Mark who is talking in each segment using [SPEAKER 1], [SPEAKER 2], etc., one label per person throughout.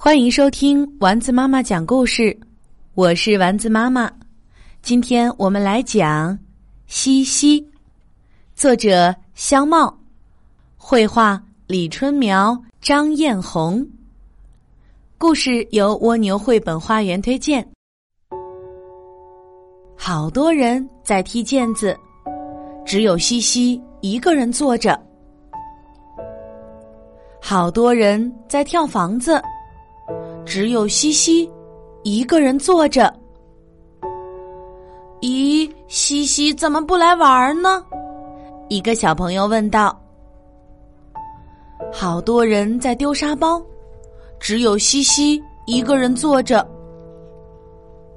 [SPEAKER 1] 欢迎收听丸子妈妈讲故事，我是丸子妈妈。今天我们来讲《西西》，作者香茂，绘画李春苗、张艳红。故事由蜗牛绘本花园推荐。好多人在踢毽子，只有西西一个人坐着。好多人在跳房子。只有西西一个人坐着。咦，西西怎么不来玩呢？一个小朋友问道。好多人在丢沙包，只有西西一个人坐着。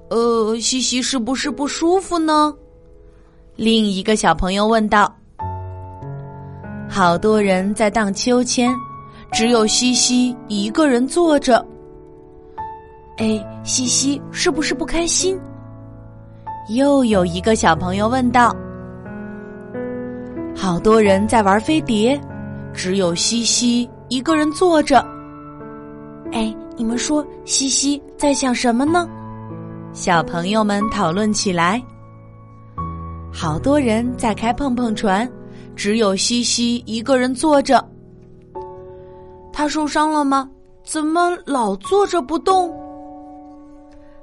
[SPEAKER 1] 呃，西西是不是不舒服呢？另一个小朋友问道。好多人在荡秋千，只有西西一个人坐着。哎，西西是不是不开心？又有一个小朋友问道。好多人在玩飞碟，只有西西一个人坐着。哎，你们说西西在想什么呢？小朋友们讨论起来。好多人在开碰碰船，只有西西一个人坐着。他受伤了吗？怎么老坐着不动？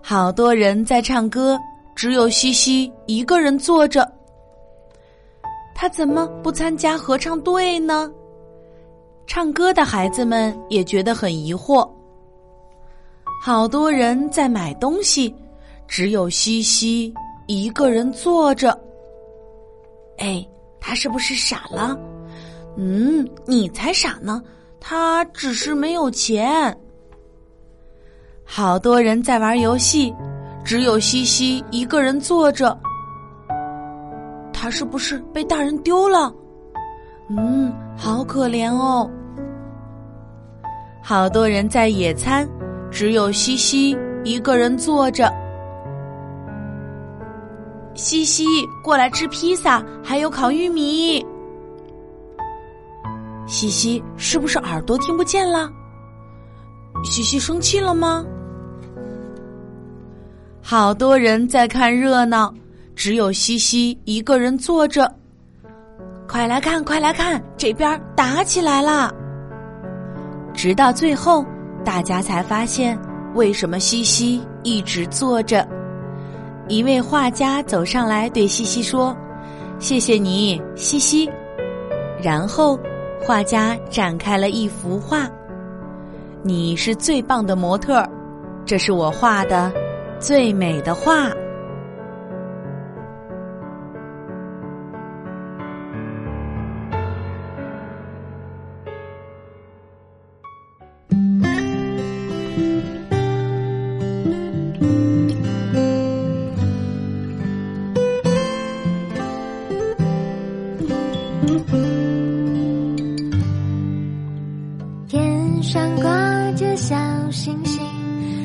[SPEAKER 1] 好多人在唱歌，只有西西一个人坐着。他怎么不参加合唱队呢？唱歌的孩子们也觉得很疑惑。好多人在买东西，只有西西一个人坐着。哎，他是不是傻了？嗯，你才傻呢，他只是没有钱。好多人在玩游戏，只有西西一个人坐着。他是不是被大人丢了？嗯，好可怜哦。好多人在野餐，只有西西一个人坐着。西西，过来吃披萨，还有烤玉米。西西，是不是耳朵听不见了？西西生气了吗？好多人在看热闹，只有西西一个人坐着。快来看，快来看，这边打起来了！直到最后，大家才发现为什么西西一直坐着。一位画家走上来对西西说：“谢谢你，西西。”然后，画家展开了一幅画：“你是最棒的模特，这是我画的。”最美的画。
[SPEAKER 2] 天上挂着小星星，